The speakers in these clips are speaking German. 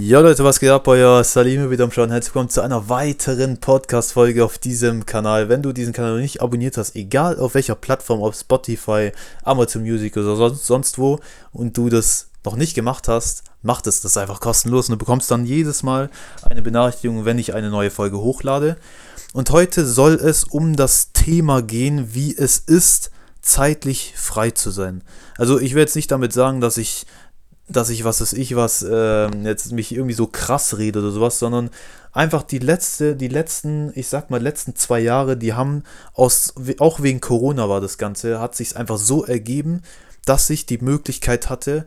Ja Leute, was geht ab? Euer Salime wieder am Schauen. Herzlich willkommen zu einer weiteren Podcast-Folge auf diesem Kanal. Wenn du diesen Kanal noch nicht abonniert hast, egal auf welcher Plattform, ob Spotify, Amazon Music oder sonst, sonst wo, und du das noch nicht gemacht hast, mach das. Das ist einfach kostenlos und du bekommst dann jedes Mal eine Benachrichtigung, wenn ich eine neue Folge hochlade. Und heute soll es um das Thema gehen, wie es ist, zeitlich frei zu sein. Also ich will jetzt nicht damit sagen, dass ich dass ich, was weiß ich, was, äh, jetzt mich irgendwie so krass rede oder sowas, sondern einfach die letzte, die letzten, ich sag mal, letzten zwei Jahre, die haben aus, auch wegen Corona war das Ganze, hat sich einfach so ergeben, dass ich die Möglichkeit hatte,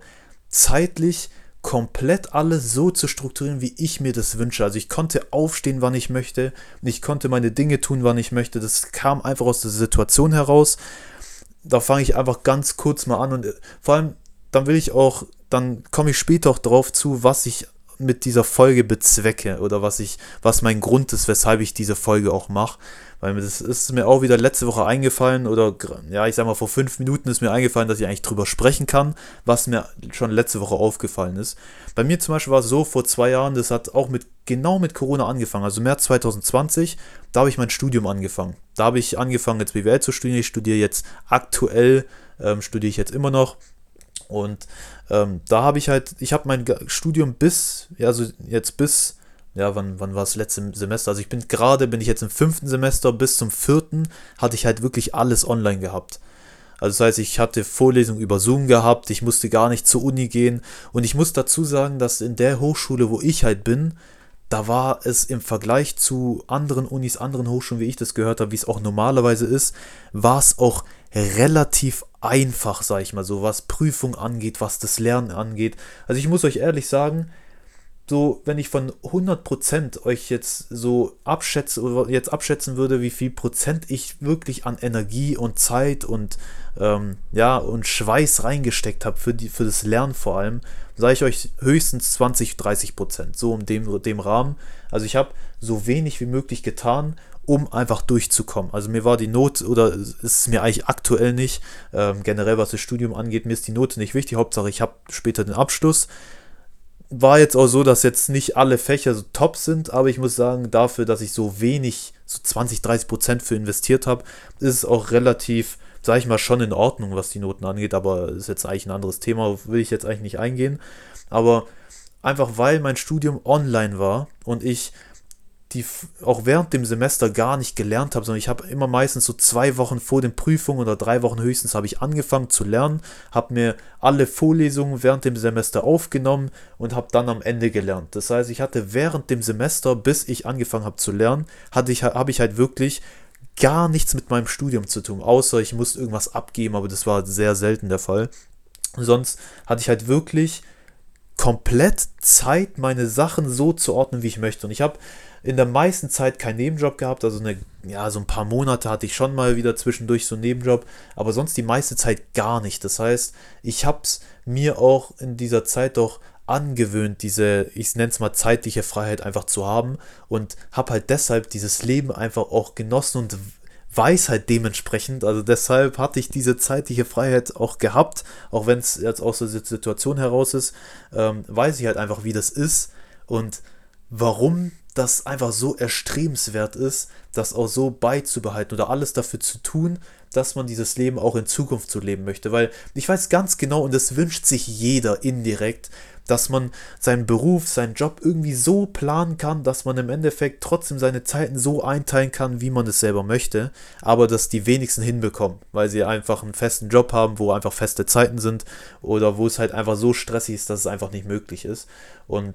zeitlich komplett alles so zu strukturieren, wie ich mir das wünsche. Also ich konnte aufstehen, wann ich möchte, ich konnte meine Dinge tun, wann ich möchte. Das kam einfach aus der Situation heraus. Da fange ich einfach ganz kurz mal an und äh, vor allem, dann will ich auch dann komme ich später auch drauf zu, was ich mit dieser Folge bezwecke oder was ich, was mein Grund ist, weshalb ich diese Folge auch mache. Weil das ist mir auch wieder letzte Woche eingefallen oder ja, ich sag mal, vor fünf Minuten ist mir eingefallen, dass ich eigentlich drüber sprechen kann, was mir schon letzte Woche aufgefallen ist. Bei mir zum Beispiel war es so, vor zwei Jahren, das hat auch mit genau mit Corona angefangen, also März 2020, da habe ich mein Studium angefangen. Da habe ich angefangen, jetzt BWL zu studieren. Ich studiere jetzt aktuell, ähm, studiere ich jetzt immer noch und ähm, da habe ich halt, ich habe mein Studium bis, ja, also jetzt bis, ja, wann, wann war es letzte Semester? Also ich bin gerade, bin ich jetzt im fünften Semester, bis zum vierten hatte ich halt wirklich alles online gehabt. Also das heißt, ich hatte Vorlesungen über Zoom gehabt, ich musste gar nicht zur Uni gehen. Und ich muss dazu sagen, dass in der Hochschule, wo ich halt bin, da war es im Vergleich zu anderen Unis, anderen Hochschulen, wie ich das gehört habe, wie es auch normalerweise ist, war es auch relativ einfach, sag ich mal so, was Prüfung angeht, was das Lernen angeht. Also ich muss euch ehrlich sagen, so, wenn ich von 100% euch jetzt so abschätze jetzt abschätzen würde, wie viel Prozent ich wirklich an Energie und Zeit und ähm, ja und Schweiß reingesteckt habe für, für das Lernen vor allem, sage ich euch höchstens 20, 30 Prozent, so in dem, dem Rahmen. Also ich habe so wenig wie möglich getan, um einfach durchzukommen. Also mir war die Not, oder ist es mir eigentlich aktuell nicht, ähm, generell was das Studium angeht, mir ist die Note nicht wichtig, Hauptsache ich habe später den Abschluss. War jetzt auch so, dass jetzt nicht alle Fächer so top sind, aber ich muss sagen, dafür, dass ich so wenig, so 20, 30 Prozent für investiert habe, ist es auch relativ, sage ich mal, schon in Ordnung, was die Noten angeht, aber ist jetzt eigentlich ein anderes Thema, will ich jetzt eigentlich nicht eingehen. Aber einfach weil mein Studium online war und ich die auch während dem Semester gar nicht gelernt habe, sondern ich habe immer meistens so zwei Wochen vor den Prüfungen oder drei Wochen höchstens habe ich angefangen zu lernen, habe mir alle Vorlesungen während dem Semester aufgenommen und habe dann am Ende gelernt. Das heißt, ich hatte während dem Semester, bis ich angefangen habe zu lernen, hatte ich, habe ich halt wirklich gar nichts mit meinem Studium zu tun, außer ich musste irgendwas abgeben, aber das war sehr selten der Fall. Sonst hatte ich halt wirklich komplett Zeit, meine Sachen so zu ordnen, wie ich möchte. Und ich habe in der meisten Zeit keinen Nebenjob gehabt. Also eine, ja, so ein paar Monate hatte ich schon mal wieder zwischendurch so einen Nebenjob, aber sonst die meiste Zeit gar nicht. Das heißt, ich habe es mir auch in dieser Zeit doch angewöhnt, diese, ich nenne es mal zeitliche Freiheit einfach zu haben und habe halt deshalb dieses Leben einfach auch genossen und weiß halt dementsprechend, also deshalb hatte ich diese zeitliche Freiheit auch gehabt, auch wenn es jetzt aus der Situation heraus ist, ähm, weiß ich halt einfach, wie das ist und warum das einfach so erstrebenswert ist, das auch so beizubehalten oder alles dafür zu tun, dass man dieses Leben auch in Zukunft so leben möchte. Weil ich weiß ganz genau, und das wünscht sich jeder indirekt, dass man seinen Beruf, seinen Job irgendwie so planen kann, dass man im Endeffekt trotzdem seine Zeiten so einteilen kann, wie man es selber möchte, aber dass die wenigsten hinbekommen, weil sie einfach einen festen Job haben, wo einfach feste Zeiten sind oder wo es halt einfach so stressig ist, dass es einfach nicht möglich ist. Und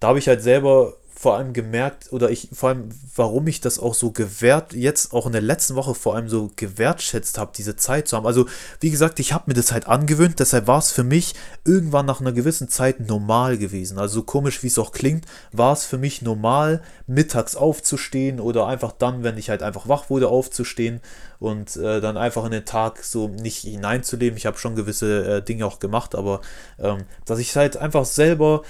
da habe ich halt selber vor allem gemerkt, oder ich, vor allem, warum ich das auch so gewährt, jetzt auch in der letzten Woche vor allem so gewertschätzt habe, diese Zeit zu haben. Also, wie gesagt, ich habe mir das halt angewöhnt, deshalb war es für mich irgendwann nach einer gewissen Zeit normal gewesen. Also, so komisch wie es auch klingt, war es für mich normal, mittags aufzustehen oder einfach dann, wenn ich halt einfach wach wurde, aufzustehen und äh, dann einfach in den Tag so nicht hineinzuleben. Ich habe schon gewisse äh, Dinge auch gemacht, aber ähm, dass ich halt einfach selber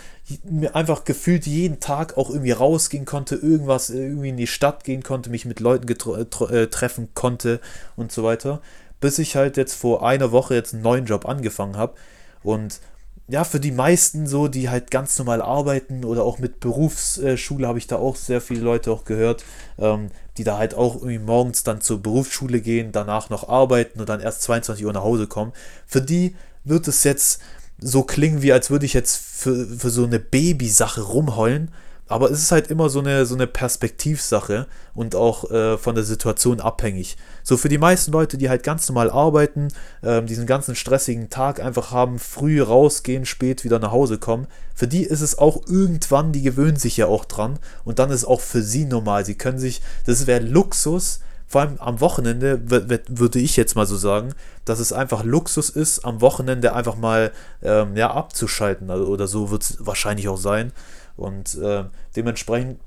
mir einfach gefühlt jeden Tag auch irgendwie rausgehen konnte, irgendwas, irgendwie in die Stadt gehen konnte, mich mit Leuten äh, treffen konnte und so weiter. Bis ich halt jetzt vor einer Woche jetzt einen neuen Job angefangen habe. Und ja, für die meisten so, die halt ganz normal arbeiten oder auch mit Berufsschule habe ich da auch sehr viele Leute auch gehört, ähm, die da halt auch irgendwie morgens dann zur Berufsschule gehen, danach noch arbeiten und dann erst 22 Uhr nach Hause kommen. Für die wird es jetzt so klingen, wie als würde ich jetzt für, für so eine Babysache rumheulen. Aber es ist halt immer so eine, so eine Perspektivsache und auch äh, von der Situation abhängig. So für die meisten Leute, die halt ganz normal arbeiten, äh, diesen ganzen stressigen Tag einfach haben, früh rausgehen, spät wieder nach Hause kommen, für die ist es auch irgendwann, die gewöhnen sich ja auch dran und dann ist auch für sie normal. Sie können sich, das wäre Luxus, vor allem am Wochenende würde ich jetzt mal so sagen, dass es einfach Luxus ist, am Wochenende einfach mal ähm, ja, abzuschalten. Also, oder so wird es wahrscheinlich auch sein. Und äh, dementsprechend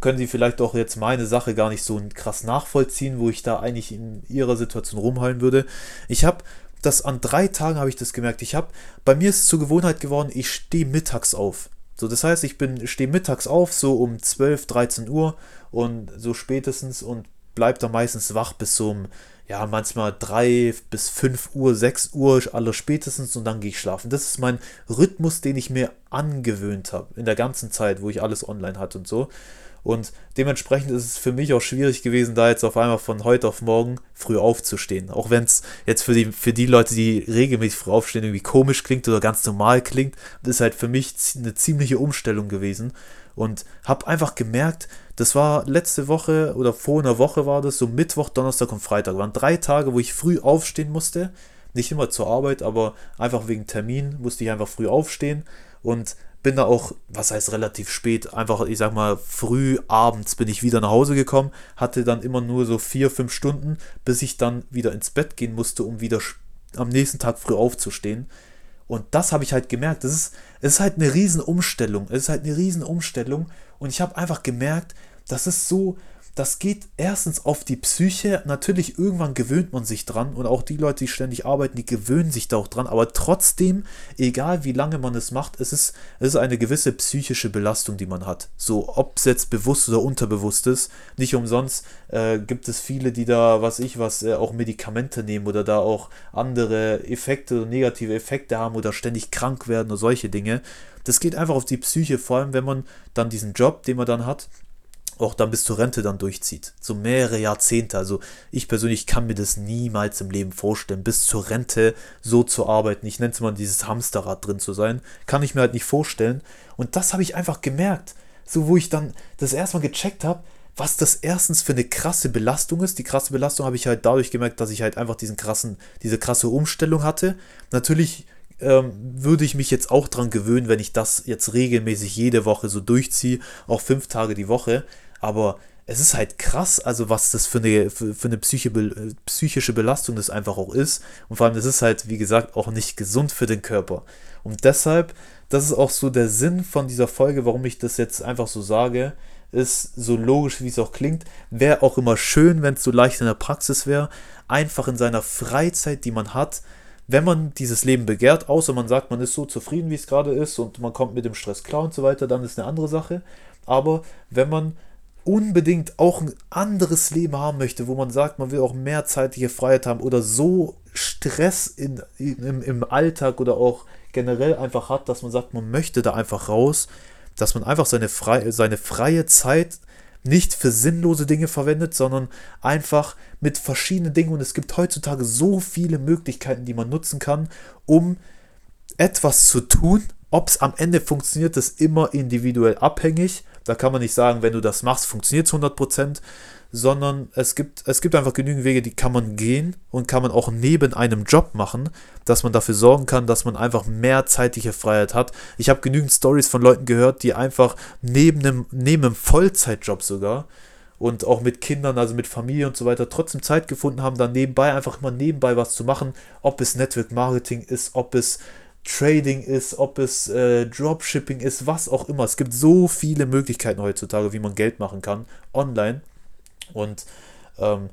können sie vielleicht auch jetzt meine Sache gar nicht so krass nachvollziehen, wo ich da eigentlich in ihrer Situation rumheulen würde. Ich habe das an drei Tagen habe ich das gemerkt. Ich habe bei mir ist zur Gewohnheit geworden, ich stehe mittags auf. So, das heißt, ich bin stehe mittags auf, so um 12, 13 Uhr und so spätestens und bleibe da meistens wach bis um ja, manchmal 3 bis 5 Uhr, 6 Uhr, aller spätestens und dann gehe ich schlafen. Das ist mein Rhythmus, den ich mir angewöhnt habe in der ganzen Zeit, wo ich alles online hatte und so. Und dementsprechend ist es für mich auch schwierig gewesen, da jetzt auf einmal von heute auf morgen früh aufzustehen. Auch wenn es jetzt für die, für die Leute, die regelmäßig früh aufstehen, irgendwie komisch klingt oder ganz normal klingt, das ist halt für mich eine ziemliche Umstellung gewesen. Und habe einfach gemerkt, das war letzte Woche oder vor einer Woche war das, so Mittwoch, Donnerstag und Freitag. Waren drei Tage, wo ich früh aufstehen musste. Nicht immer zur Arbeit, aber einfach wegen Termin musste ich einfach früh aufstehen und bin da auch, was heißt relativ spät, einfach, ich sag mal, früh abends bin ich wieder nach Hause gekommen, hatte dann immer nur so vier, fünf Stunden, bis ich dann wieder ins Bett gehen musste, um wieder am nächsten Tag früh aufzustehen. Und das habe ich halt gemerkt. Das ist, es ist halt eine Riesenumstellung. Es ist halt eine Riesenumstellung. Und ich habe einfach gemerkt, das ist so, das geht erstens auf die Psyche. Natürlich, irgendwann gewöhnt man sich dran und auch die Leute, die ständig arbeiten, die gewöhnen sich da auch dran. Aber trotzdem, egal wie lange man es macht, es ist, es ist eine gewisse psychische Belastung, die man hat. So, ob es jetzt bewusst oder unterbewusst ist. Nicht umsonst äh, gibt es viele, die da, was ich was, äh, auch Medikamente nehmen oder da auch andere Effekte oder negative Effekte haben oder ständig krank werden oder solche Dinge. Das geht einfach auf die Psyche, vor allem wenn man dann diesen Job, den man dann hat, auch dann bis zur Rente dann durchzieht. So mehrere Jahrzehnte. Also ich persönlich kann mir das niemals im Leben vorstellen, bis zur Rente so zu arbeiten. Ich nenne es mal dieses Hamsterrad drin zu sein. Kann ich mir halt nicht vorstellen. Und das habe ich einfach gemerkt. So, wo ich dann das erste Mal gecheckt habe, was das erstens für eine krasse Belastung ist. Die krasse Belastung habe ich halt dadurch gemerkt, dass ich halt einfach diesen krassen, diese krasse Umstellung hatte. Natürlich ähm, würde ich mich jetzt auch dran gewöhnen, wenn ich das jetzt regelmäßig jede Woche so durchziehe, auch fünf Tage die Woche. Aber es ist halt krass, also was das für eine, für, für eine Psyche, psychische Belastung das einfach auch ist. Und vor allem, das ist halt, wie gesagt, auch nicht gesund für den Körper. Und deshalb, das ist auch so der Sinn von dieser Folge, warum ich das jetzt einfach so sage, ist so logisch, wie es auch klingt. Wäre auch immer schön, wenn es so leicht in der Praxis wäre, einfach in seiner Freizeit, die man hat, wenn man dieses Leben begehrt, außer man sagt, man ist so zufrieden, wie es gerade ist und man kommt mit dem Stress klar und so weiter, dann ist eine andere Sache. Aber wenn man unbedingt auch ein anderes Leben haben möchte, wo man sagt, man will auch mehr zeitliche Freiheit haben oder so Stress in, im, im Alltag oder auch generell einfach hat, dass man sagt, man möchte da einfach raus, dass man einfach seine, frei, seine freie Zeit nicht für sinnlose Dinge verwendet, sondern einfach mit verschiedenen Dingen. Und es gibt heutzutage so viele Möglichkeiten, die man nutzen kann, um etwas zu tun. Ob es am Ende funktioniert, ist immer individuell abhängig. Da kann man nicht sagen, wenn du das machst, funktioniert es 100%, sondern es gibt, es gibt einfach genügend Wege, die kann man gehen und kann man auch neben einem Job machen, dass man dafür sorgen kann, dass man einfach mehr zeitliche Freiheit hat. Ich habe genügend Stories von Leuten gehört, die einfach neben einem, neben einem Vollzeitjob sogar und auch mit Kindern, also mit Familie und so weiter, trotzdem Zeit gefunden haben, dann nebenbei einfach immer nebenbei was zu machen, ob es Network Marketing ist, ob es Trading ist, ob es äh, Dropshipping ist, was auch immer. Es gibt so viele Möglichkeiten heutzutage, wie man Geld machen kann, online. Und ähm,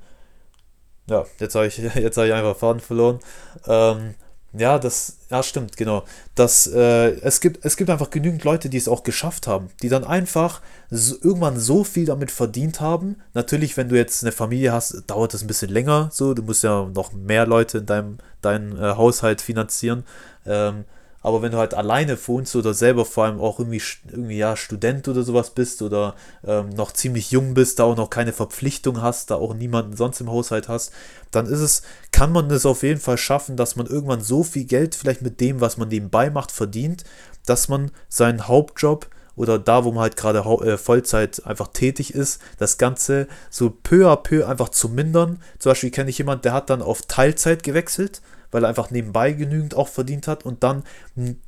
ja, jetzt habe ich, hab ich einfach Faden verloren. Ähm, ja, das, ja, stimmt, genau. Das, äh, es, gibt, es gibt einfach genügend Leute, die es auch geschafft haben, die dann einfach so, irgendwann so viel damit verdient haben. Natürlich, wenn du jetzt eine Familie hast, dauert das ein bisschen länger. So, du musst ja noch mehr Leute in deinem, deinem äh, Haushalt finanzieren. Ähm, Aber wenn du halt alleine wohnst oder selber vor allem auch irgendwie, irgendwie ja, Student oder sowas bist oder ähm, noch ziemlich jung bist, da auch noch keine Verpflichtung hast, da auch niemanden sonst im Haushalt hast, dann ist es, kann man es auf jeden Fall schaffen, dass man irgendwann so viel Geld vielleicht mit dem, was man nebenbei macht, verdient, dass man seinen Hauptjob oder da, wo man halt gerade äh, Vollzeit einfach tätig ist, das Ganze so peu à peu einfach zu mindern. Zum Beispiel kenne ich jemanden, der hat dann auf Teilzeit gewechselt weil er einfach nebenbei genügend auch verdient hat und dann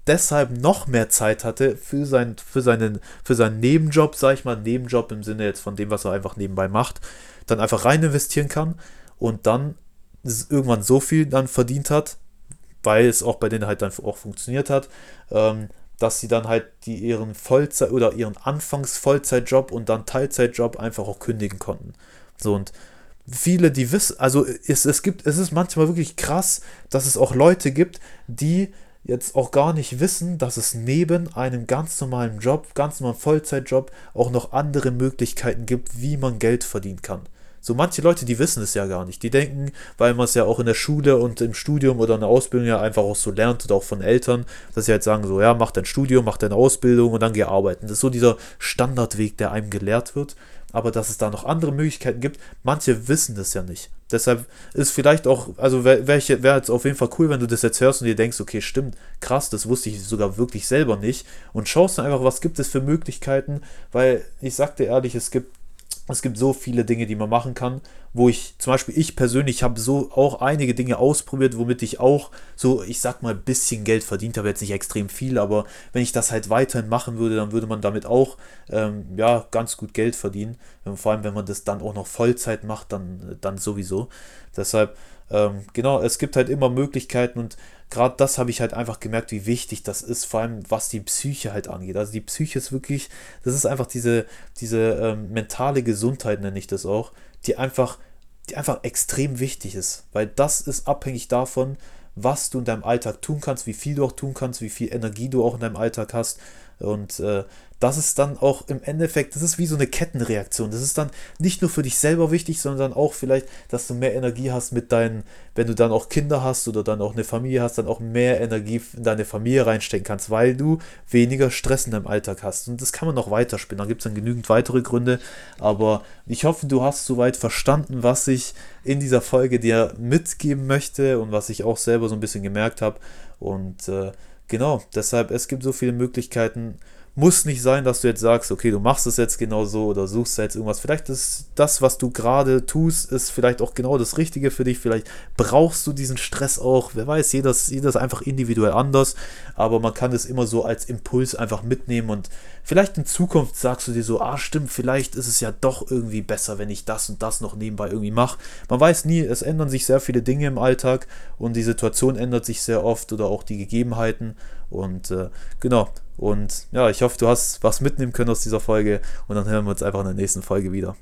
deshalb noch mehr Zeit hatte für, sein, für, seinen, für seinen Nebenjob, sage ich mal, Nebenjob im Sinne jetzt von dem, was er einfach nebenbei macht, dann einfach rein investieren kann und dann irgendwann so viel dann verdient hat, weil es auch bei denen halt dann auch funktioniert hat, ähm, dass sie dann halt die ihren Vollzeit oder ihren Anfangs Vollzeitjob und dann Teilzeitjob einfach auch kündigen konnten. So und viele, die wissen, also es, es gibt, es ist manchmal wirklich krass, dass es auch Leute gibt, die jetzt auch gar nicht wissen, dass es neben einem ganz normalen Job, ganz normalen Vollzeitjob auch noch andere Möglichkeiten gibt, wie man Geld verdienen kann. So manche Leute, die wissen es ja gar nicht. Die denken, weil man es ja auch in der Schule und im Studium oder in der Ausbildung ja einfach auch so lernt oder auch von Eltern, dass sie halt sagen so, ja, mach dein Studium, mach deine Ausbildung und dann geh arbeiten. Das ist so dieser Standardweg, der einem gelehrt wird aber dass es da noch andere Möglichkeiten gibt. Manche wissen das ja nicht. Deshalb ist vielleicht auch, also wäre wär jetzt auf jeden Fall cool, wenn du das jetzt hörst und dir denkst, okay, stimmt, krass, das wusste ich sogar wirklich selber nicht. Und schaust dann einfach, was gibt es für Möglichkeiten, weil ich sag dir ehrlich, es gibt es gibt so viele Dinge, die man machen kann, wo ich, zum Beispiel ich persönlich habe so auch einige Dinge ausprobiert, womit ich auch so, ich sag mal, ein bisschen Geld verdient habe, jetzt nicht extrem viel, aber wenn ich das halt weiterhin machen würde, dann würde man damit auch, ähm, ja, ganz gut Geld verdienen. Und vor allem, wenn man das dann auch noch Vollzeit macht, dann, dann sowieso. Deshalb, ähm, genau, es gibt halt immer Möglichkeiten und gerade das habe ich halt einfach gemerkt, wie wichtig das ist, vor allem was die Psyche halt angeht. Also die Psyche ist wirklich, das ist einfach diese, diese ähm, mentale Gesundheit, nenne ich das auch, die einfach, die einfach extrem wichtig ist. Weil das ist abhängig davon, was du in deinem Alltag tun kannst, wie viel du auch tun kannst, wie viel Energie du auch in deinem Alltag hast. Und äh, das ist dann auch im Endeffekt, das ist wie so eine Kettenreaktion. Das ist dann nicht nur für dich selber wichtig, sondern auch vielleicht, dass du mehr Energie hast mit deinen, wenn du dann auch Kinder hast oder dann auch eine Familie hast, dann auch mehr Energie in deine Familie reinstecken kannst, weil du weniger Stress in deinem Alltag hast. Und das kann man noch weiterspielen. Da gibt es dann genügend weitere Gründe. Aber ich hoffe, du hast soweit verstanden, was ich in dieser Folge dir mitgeben möchte und was ich auch selber so ein bisschen gemerkt habe. Und äh, genau, deshalb, es gibt so viele Möglichkeiten muss nicht sein, dass du jetzt sagst, okay, du machst es jetzt genau so oder suchst jetzt irgendwas. Vielleicht ist das, was du gerade tust, ist vielleicht auch genau das Richtige für dich. Vielleicht brauchst du diesen Stress auch. Wer weiß, jeder, jeder ist einfach individuell anders. Aber man kann es immer so als Impuls einfach mitnehmen und vielleicht in Zukunft sagst du dir so, ah, stimmt, vielleicht ist es ja doch irgendwie besser, wenn ich das und das noch nebenbei irgendwie mache. Man weiß nie, es ändern sich sehr viele Dinge im Alltag und die Situation ändert sich sehr oft oder auch die Gegebenheiten. Und äh, genau. Und ja, ich hoffe, du hast was mitnehmen können aus dieser Folge und dann hören wir uns einfach in der nächsten Folge wieder.